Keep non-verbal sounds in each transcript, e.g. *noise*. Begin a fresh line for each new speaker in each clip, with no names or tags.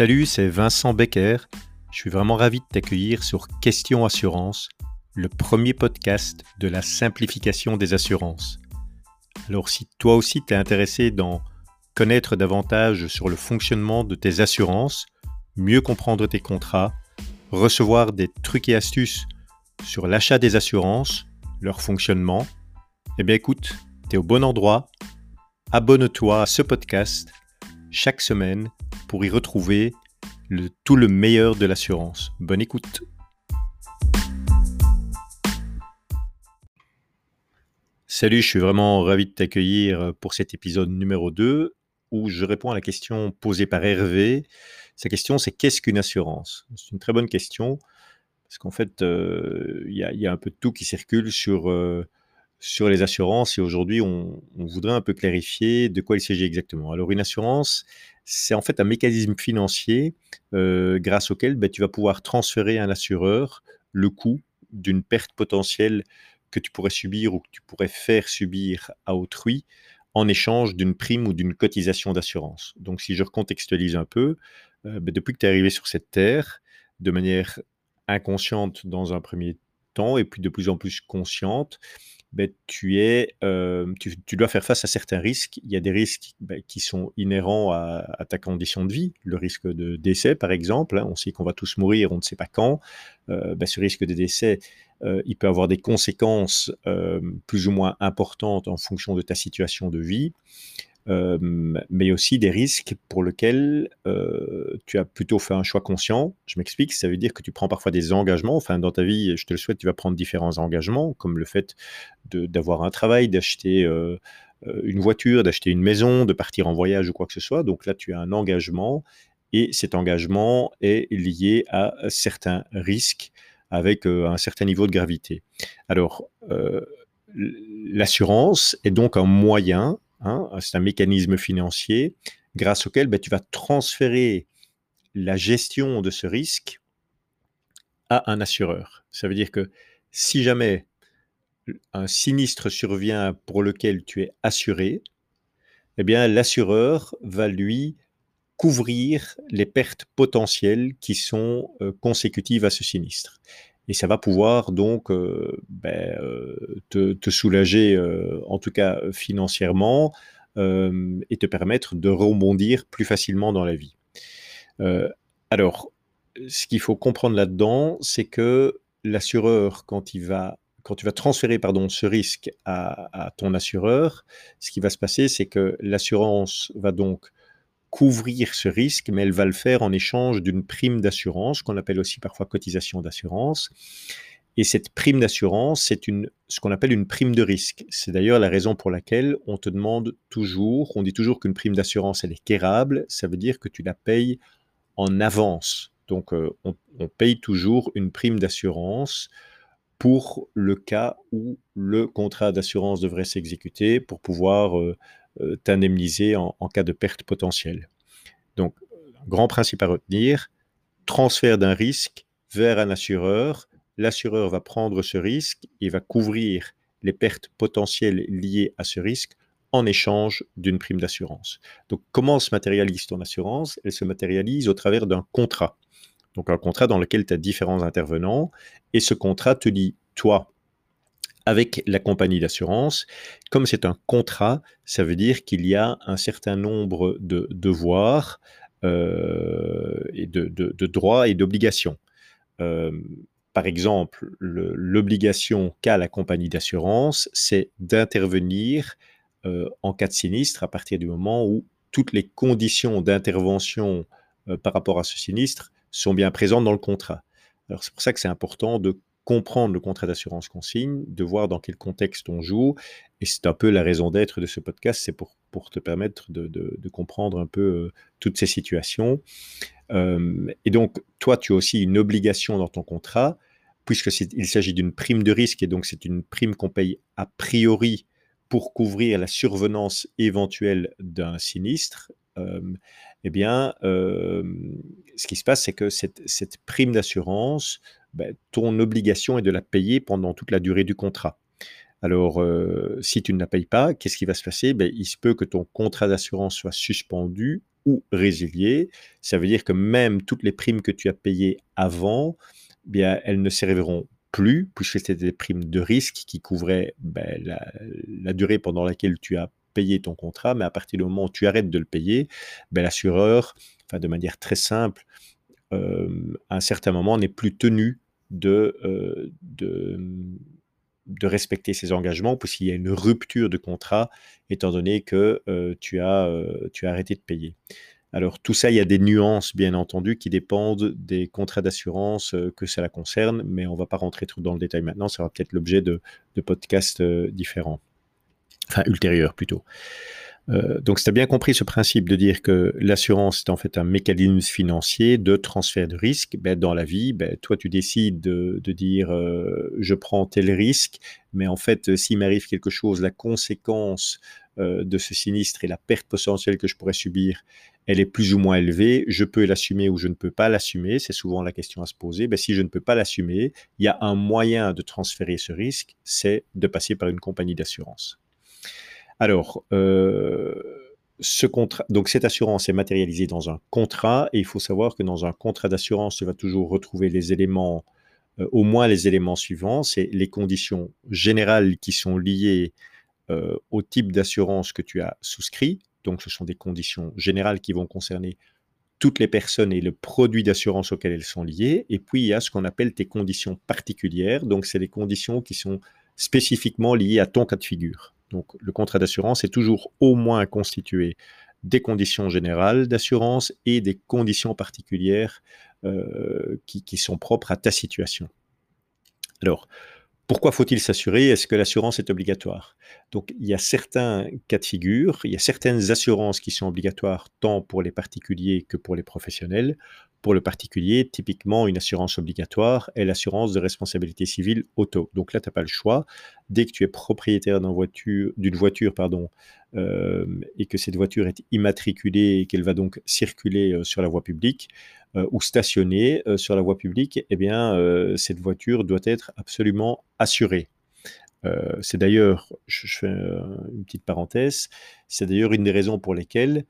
Salut, c'est Vincent Becker. Je suis vraiment ravi de t'accueillir sur Question Assurance, le premier podcast de la simplification des assurances. Alors si toi aussi t'es intéressé d'en connaître davantage sur le fonctionnement de tes assurances, mieux comprendre tes contrats, recevoir des trucs et astuces sur l'achat des assurances, leur fonctionnement, eh bien écoute, t'es au bon endroit. Abonne-toi à ce podcast chaque semaine pour y retrouver tout le meilleur de l'assurance. Bonne écoute. Salut, je suis vraiment ravi de t'accueillir pour cet épisode numéro 2 où je réponds à la question posée par Hervé. Sa question, c'est qu'est-ce qu'une assurance? C'est une très bonne question parce qu'en fait, euh, il y, a un peu de tout qui circule sur, euh, sur les assurances et aujourd'hui, on, voudrait un peu clarifier de quoi il s'agit exactement. Alors, une assurance, c'est en fait un mécanisme financier euh, grâce auquel ben, tu vas pouvoir transférer à un assureur le coût d'une perte potentielle que tu pourrais subir ou que tu pourrais faire subir à autrui en échange d'une prime ou d'une cotisation d'assurance. Donc si je recontextualise un peu, euh, ben, depuis que tu es arrivé sur cette terre, de manière inconsciente dans un premier temps et puis de plus en plus consciente, ben, tu, es, tu, dois faire face à certains risques. Il y a des risques ben, qui sont inhérents à, ta condition de vie, le risque de décès par exemple. Hein. on sait qu'on va tous mourir, on ne sait pas quand. Euh, ben, ce risque de décès, euh, il peut avoir des conséquences plus ou moins importantes en fonction de ta situation de vie mais aussi des risques pour lesquels tu as plutôt fait un choix conscient. Je m'explique, ça veut dire que tu prends parfois des engagements. Enfin, dans ta vie, je te le souhaite, tu vas prendre différents engagements, comme le fait d'avoir un travail, d'acheter une voiture, d'acheter une maison, de partir en voyage ou quoi que ce soit. Donc là, tu as un engagement et cet engagement est lié à certains risques avec un certain niveau de gravité. Alors, l'assurance est donc un moyen Hein, c'est un mécanisme financier grâce auquel ben, tu vas transférer la gestion de ce risque à un assureur. Ça veut dire que si jamais un sinistre survient pour lequel tu es assuré, eh bien l'assureur va lui couvrir les pertes potentielles qui sont euh, consécutives à ce sinistre et ça va pouvoir donc euh, ben, euh, te, soulager, euh, en tout cas financièrement, et te permettre de rebondir plus facilement dans la vie. alors, ce qu'il faut comprendre là-dedans, c'est que l'assureur, quand quand tu vas transférer pardon, ce risque à, ton assureur, ce qui va se passer, c'est que l'assurance va donc couvrir ce risque, mais elle va le faire en échange d'une prime d'assurance, qu'on appelle aussi parfois cotisation d'assurance. Et cette prime d'assurance, c'est ce qu'on appelle une prime de risque. C'est d'ailleurs la raison pour laquelle on te demande toujours, on dit toujours qu'une prime d'assurance, elle est quérable, ça veut dire que tu la payes en avance. Donc euh, on, paye toujours une prime d'assurance pour le cas où le contrat d'assurance devrait s'exécuter pour pouvoir euh, t'indemniser en, cas de perte potentielle. Donc, grand principe à retenir, transfert d'un risque vers un assureur. L'assureur va prendre ce risque et va couvrir les pertes potentielles liées à ce risque en échange d'une prime d'assurance. Donc, comment se matérialise ton assurance? Elle se matérialise au travers d'un contrat. Donc, un contrat dans lequel tu as différents intervenants et ce contrat te dit, toi, avec la compagnie d'assurance. Comme c'est un contrat, ça veut dire qu'il y a un certain nombre de devoirs euh, et de, droits et d'obligations. Euh, par exemple, l'obligation qu'a la compagnie d'assurance, c'est d'intervenir euh, en cas de sinistre à partir du moment où toutes les conditions d'intervention par rapport à ce sinistre sont bien présentes dans le contrat. C'est pour ça que c'est important de comprendre le contrat d'assurance qu'on signe, de voir dans quel contexte on joue. Et c'est un peu la raison d'être de ce podcast, c'est pour, te permettre de, comprendre un peu euh, toutes ces situations. Et donc, toi, tu as aussi une obligation dans ton contrat, puisqu'il s'agit d'une prime de risque, et donc c'est une prime qu'on paye a priori pour couvrir la survenance éventuelle d'un sinistre. Eh bien, ce qui se passe, c'est que cette prime d'assurance ben, ton obligation est de la payer pendant toute la durée du contrat. Alors, euh, si tu ne la payes pas, qu'est-ce qui va se passer? Ben, Il se peut que ton contrat d'assurance soit suspendu ou résiliées. Ça veut dire que même toutes les primes que tu as payées avant, bien, elles ne serviront plus, puisque c'était des primes de risque qui couvraient ben, la, durée pendant laquelle tu as payé ton contrat, mais à partir du moment où tu arrêtes de le payer, l'assureur, de manière très simple, euh, à un certain moment, n'est plus tenu de, euh, de, de, respecter ses engagements, puisqu'il y a une rupture de contrat, étant donné que euh, tu, as, tu as arrêté de payer. Alors tout ça, il y a des nuances, bien entendu, qui dépendent des contrats d'assurance que cela concerne, mais on ne va pas rentrer trop dans le détail maintenant, ça sera peut-être l'objet de, podcasts euh, différents, enfin ultérieurs plutôt. Euh, donc, tu as bien compris ce principe de dire que l'assurance est en fait un mécanisme financier de transfert de risque. Ben, dans la vie, ben, toi, tu décides de, dire je prends tel risque, mais en fait, s'il m'arrive quelque chose, la conséquence de ce sinistre et la perte potentielle que je pourrais subir, elle est plus ou moins élevée, je peux l'assumer ou je ne peux pas l'assumer, c'est souvent la question à se poser. Ben, si je ne peux pas l'assumer, il y a un moyen de transférer ce risque, c'est de passer par une compagnie d'assurance. Alors, euh, ce contrat, donc cette assurance est matérialisée dans un contrat, et il faut savoir que dans un contrat d'assurance, tu vas toujours retrouver les éléments, euh, au moins les éléments suivants, c'est les conditions générales qui sont liées euh, au type d'assurance que tu as souscrit, donc, ce sont des conditions générales qui vont concerner toutes les personnes et le produit d'assurance auquel elles sont liées. Et puis, il y a ce qu'on appelle tes conditions particulières. Donc, c'est des conditions qui sont spécifiquement liées à ton cas de figure. Donc, le contrat d'assurance est toujours au moins constitué des conditions générales d'assurance et des conditions particulières euh, qui, qui, sont propres à ta situation. Alors, pourquoi faut-il s'assurer? Est-ce que l'assurance est obligatoire? Donc, il y a certains cas de figure, il y a certaines assurances qui sont obligatoires tant pour les particuliers que pour les professionnels. Pour le particulier, typiquement, une assurance obligatoire est l'assurance de responsabilité civile auto. Donc là, tu n'as pas le choix. Dès que tu es propriétaire d'une voiture, voiture pardon, et que cette voiture est immatriculée et qu'elle va donc circuler sur la voie publique, ou stationnée euh, sur la voie publique, eh bien, cette voiture doit être absolument assurée. c'est d'ailleurs, je, fais une petite parenthèse, c'est d'ailleurs une des raisons pour lesquelles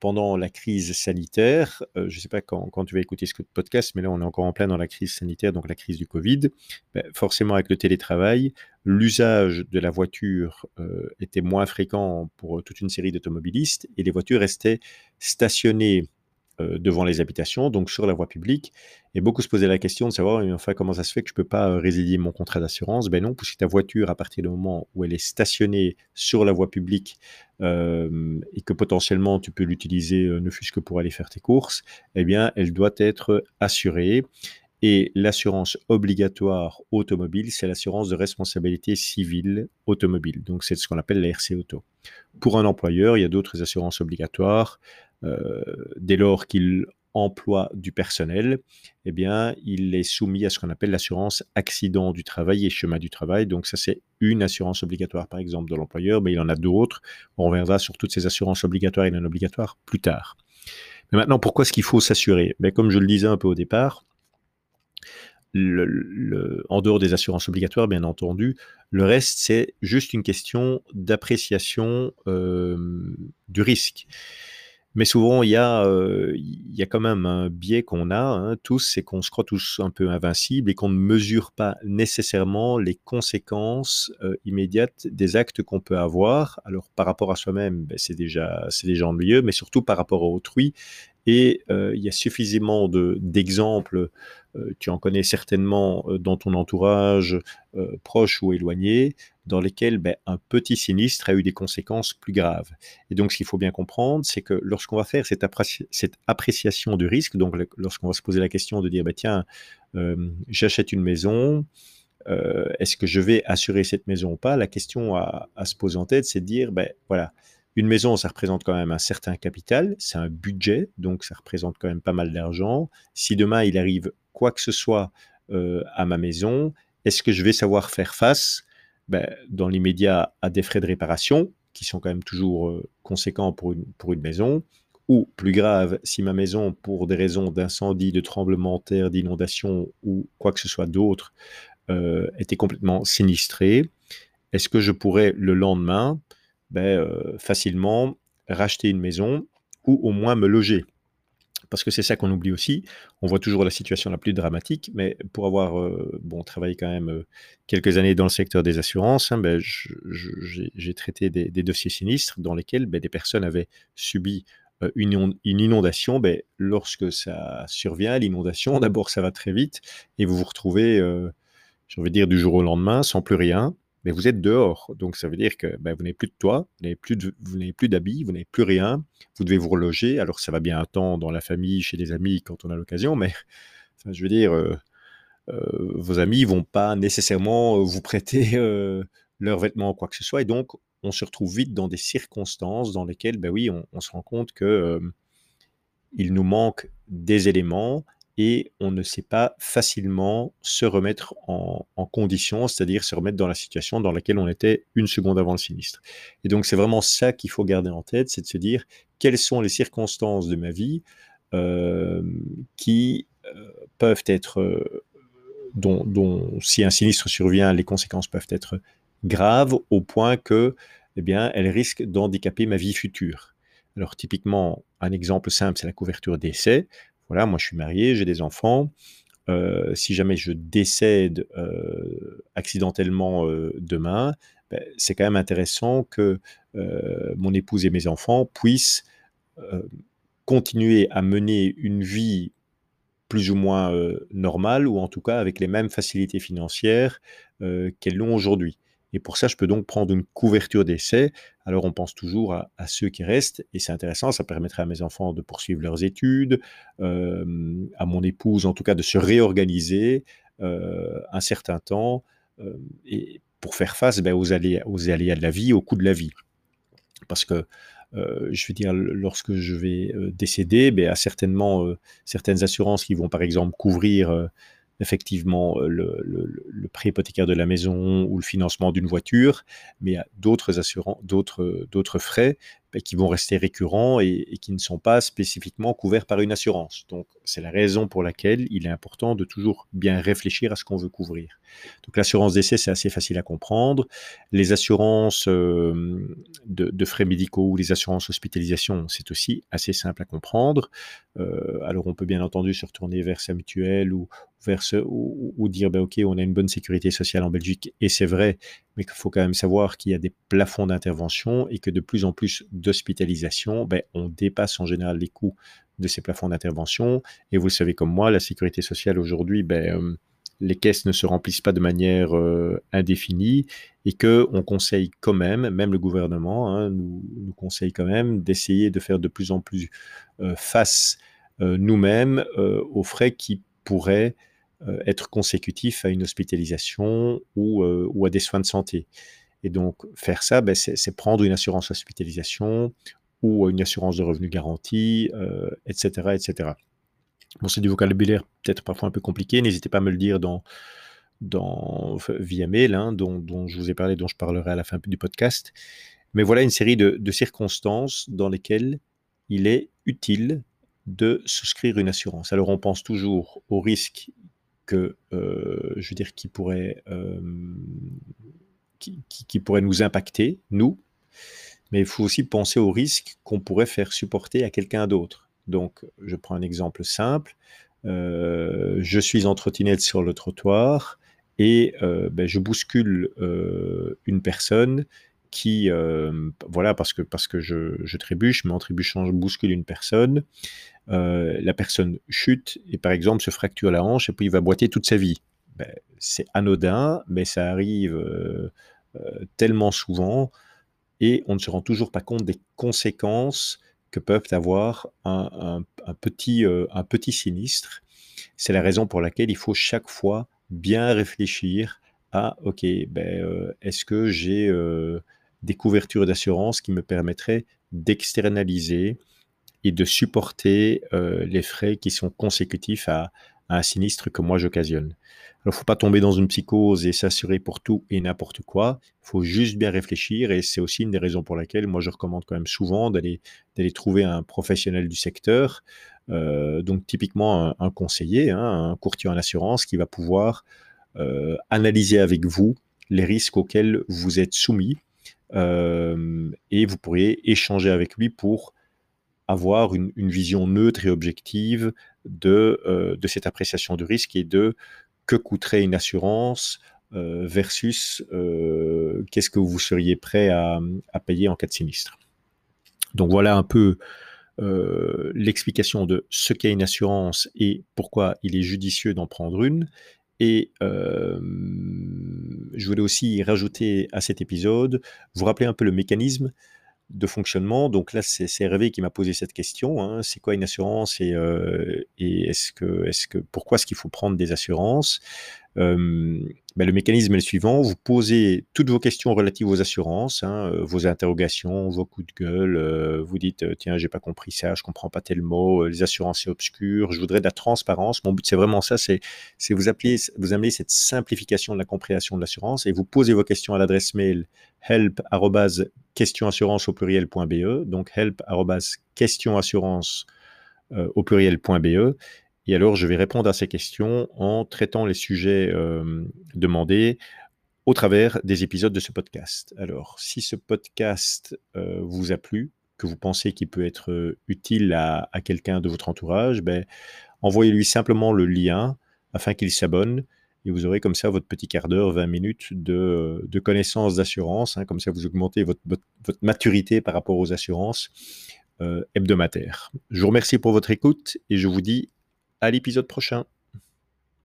pendant la crise sanitaire, je ne sais pas quand, tu vas écouter ce podcast, mais là on est encore en plein dans la crise sanitaire, donc la crise du Covid. Ben, forcément, avec le télétravail, l'usage de la voiture était moins fréquent pour toute une série d'automobilistes et les voitures restaient stationnées devant les habitations, donc sur la voie publique. Et beaucoup se posaient la question de savoir, enfin, comment ça se fait que je ne peux pas euh, résilier mon contrat d'assurance? Ben non, puisque ta voiture, à partir du moment où elle est stationnée sur la voie publique euh, et que potentiellement tu peux l'utiliser ne fût-ce que pour aller faire tes courses, eh bien, elle doit être assurée. Et l'assurance obligatoire automobile, c'est l'assurance de responsabilité civile automobile. Donc, c'est ce qu'on appelle la RC Auto. Pour un employeur, il y a d'autres assurances obligatoires. Euh, dès lors qu'il emploie du personnel, eh bien, il est soumis à ce qu'on appelle l'assurance accident du travail et chemin du travail. Donc, ça, c'est une assurance obligatoire, par exemple, de l'employeur, mais il en a d'autres. On reviendra sur toutes ces assurances obligatoires et non obligatoires plus tard. Mais maintenant, pourquoi est-ce qu'il faut s'assurer? Ben, Comme je le disais un peu au départ, en dehors des assurances obligatoires, bien entendu, le reste, c'est juste une question d'appréciation euh, du risque. Mais souvent, il y a, il y a quand même un biais qu'on a, hein, tous, c'est qu'on se croit tous un peu invincibles et qu'on ne mesure pas nécessairement les conséquences immédiates des actes qu'on peut avoir. Alors, par rapport à soi-même, ben, c'est déjà, c'est déjà ennuyeux, mais surtout par rapport à autrui. Et il y a suffisamment d'exemples, tu en connais certainement dans ton entourage, proche ou éloigné, dans lesquels ben, un petit sinistre a eu des conséquences plus graves. Et donc, ce qu'il faut bien comprendre, c'est que lorsqu'on va faire cette, appréciation du risque, donc lorsqu'on va se poser la question de dire, bah, tiens, j'achète une maison, est-ce que je vais assurer cette maison ou pas? La question à, se poser en tête, c'est de dire, ben, voilà, une maison, ça représente quand même un certain capital, c'est un budget, donc ça représente quand même pas mal d'argent. Si demain il arrive quoi que ce soit euh, à ma maison, est-ce que je vais savoir faire face ben, dans l'immédiat à des frais de réparation qui sont quand même toujours euh, conséquents pour une, maison ou plus grave, si ma maison, pour des raisons d'incendie, de tremblement de terre, d'inondation ou quoi que ce soit d'autre, euh, était complètement sinistrée, est-ce que je pourrais le lendemain ben, facilement racheter une maison ou au moins me loger? Parce que c'est ça qu'on oublie aussi. On voit toujours la situation la plus dramatique, mais pour avoir euh, bon, travaillé quand même euh, quelques années dans le secteur des assurances, hein, ben, j'ai traité des, dossiers sinistres dans lesquels ben, des personnes avaient subi euh, une, inondation. Ben, lorsque ça survient, l'inondation, *laughs* d'abord ça va très vite et vous vous retrouvez, j'ai envie dire, du jour au lendemain sans plus rien mais vous êtes dehors. Donc ça veut dire que ben, vous n'avez plus de toit, vous n'avez plus, plus d'habits, vous n'avez plus rien, vous devez vous reloger. Alors ça va bien un temps dans la famille, chez des amis quand on a l'occasion, mais *laughs* je veux dire, euh, euh, vos amis vont pas nécessairement euh, vous prêter *laughs* leurs vêtements ou quoi que ce soit. Et donc on se retrouve vite dans des circonstances dans lesquelles, ben oui, on, on se rend compte que il nous manque des éléments et on ne sait pas facilement se remettre en, condition, c'est-à-dire se remettre dans la situation dans laquelle on était une seconde avant le sinistre. Et donc c'est vraiment ça qu'il faut garder en tête, c'est de se dire quelles sont les circonstances de ma vie euh, qui euh, peuvent être, euh, dont, dont, si un sinistre survient, les conséquences peuvent être graves au point que, eh bien, elles risquent d'handicaper ma vie future. Alors typiquement, un exemple simple, c'est la couverture d'essai voilà, moi je suis marié, j'ai des enfants. Euh, si jamais je décède euh, accidentellement euh, demain, ben, c'est quand même intéressant que mon épouse et mes enfants puissent continuer à mener une vie plus ou moins normale, ou en tout cas avec les mêmes facilités financières qu'elles l'ont aujourd'hui. Et pour ça, je peux donc prendre une couverture d'essai. Alors, on pense toujours à, ceux qui restent, et c'est intéressant, ça permettrait à mes enfants de poursuivre leurs études, euh, à mon épouse en tout cas de se réorganiser euh, un certain temps, euh, et pour faire face ben, aux, aléas, aux aléas de la vie, au coût de la vie. Parce que je veux dire, lorsque je vais décéder, ben, a certainement certaines assurances qui vont par exemple couvrir effectivement euh, le, le, hypothécaire de la maison ou le financement d'une voiture, mais il d'autres frais qui vont rester récurrents et, qui ne sont pas spécifiquement couverts par une assurance. Donc c'est la raison pour laquelle il est important de toujours bien réfléchir à ce qu'on veut couvrir. Donc l'assurance d'essai, c'est assez facile à comprendre. Les assurances euh, de, frais médicaux ou les assurances hospitalisation, c'est aussi assez simple à comprendre. Euh, alors on peut bien entendu se retourner vers sa mutuelle ou, vers ou, dire ben, ok on a une bonne sécurité sociale en Belgique et c'est vrai mais qu'il faut quand même savoir qu'il y a des plafonds d'intervention et que de plus en plus d'hospitalisation ben, on dépasse en général les coûts de ces plafonds d'intervention et vous le savez comme moi la sécurité sociale aujourd'hui ben, euh, les caisses ne se remplissent pas de manière euh, indéfinie et que on conseille quand même, même le gouvernement hein, nous, conseille quand même d'essayer de faire de plus en plus euh, face nous-mêmes aux frais qui pourraient être consécutif à une hospitalisation ou, à des soins de santé. Et donc, faire ça, ben, c'est prendre une assurance hospitalisation ou une assurance de revenus garantie, etc., euh, etc. Bon, c'est du vocabulaire peut-être parfois un peu compliqué. N'hésitez pas à me le dire dans, dans, via mail, hein, dont, je vous ai parlé, dont je parlerai à la fin du podcast. Mais voilà une série de, de circonstances dans lesquelles il est utile de souscrire une assurance. Alors on pense toujours au risque que, euh, je veux dire, qui pourrait, euh, qui, pourrait nous impacter, nous, mais il faut aussi penser au risque qu'on pourrait faire supporter à quelqu'un d'autre. Donc, je prends un exemple simple. Euh, je suis en trottinette sur le trottoir et ben, je bouscule une personne qui, voilà, parce que, parce que je, je, trébuche, mais en trébuchant, je bouscule une personne. Euh, la personne chute et par exemple se fracture la hanche et puis il va boiter toute sa vie. Ben, c'est anodin, mais ça arrive euh, euh, tellement souvent et on ne se rend toujours pas compte des conséquences que peuvent avoir un, petit, un petit sinistre. C'est la raison pour laquelle il faut chaque fois bien réfléchir à, OK, ben, est-ce que j'ai des couvertures d'assurance qui me permettraient d'externaliser et de supporter euh, les frais qui sont consécutifs à, un sinistre que moi j'occasionne. Alors, faut pas tomber dans une psychose et s'assurer pour tout et n'importe quoi. Faut juste bien réfléchir et c'est aussi une des raisons pour laquelle moi je recommande quand même souvent d'aller d'aller trouver un professionnel du secteur, euh, donc typiquement un, conseiller, hein, un courtier en assurance qui va pouvoir euh, analyser avec vous les risques auxquels vous êtes soumis et vous pourriez échanger avec lui pour avoir une, vision neutre et objective de, euh, de cette appréciation du risque et de que coûterait une assurance euh, versus euh, qu'est-ce que vous seriez prêt à, payer en cas de sinistre. Donc voilà un peu l'explication de ce qu'est une assurance et pourquoi il est judicieux d'en prendre une. Et je voulais aussi rajouter à cet épisode, vous rappeler un peu le mécanisme de fonctionnement. Donc là, c'est Hervé qui m'a posé cette question. Hein. C'est quoi une assurance et, euh, et est-ce que, est que, pourquoi est-ce qu'il faut prendre des assurances? Ben, le mécanisme est le suivant, vous posez toutes vos questions relatives aux assurances, hein, euh, vos interrogations, vos coups de gueule, euh, vous dites euh, tiens j'ai pas compris ça, je comprends pas tel mot, les assurances c'est obscur, je voudrais de la transparence. Mon but c'est vraiment ça, c'est vous amenez cette simplification de la compréhension de l'assurance et vous posez vos questions à l'adresse mail help pluriel.be, donc help et alors, je vais répondre à ces questions en traitant les sujets euh, demandés au travers des épisodes de ce podcast. Alors, si ce podcast euh, vous a plu, que vous pensez qu'il peut être euh, utile à, quelqu'un de votre entourage, ben, envoyez-lui simplement le lien afin qu'il s'abonne et vous aurez comme ça votre petit quart d'heure, 20 minutes de, de connaissances d'assurance. Hein. comme ça, vous augmentez votre, votre, maturité par rapport aux assurances hebdomadaires. Je vous remercie pour votre écoute et je vous dis à l'épisode prochain.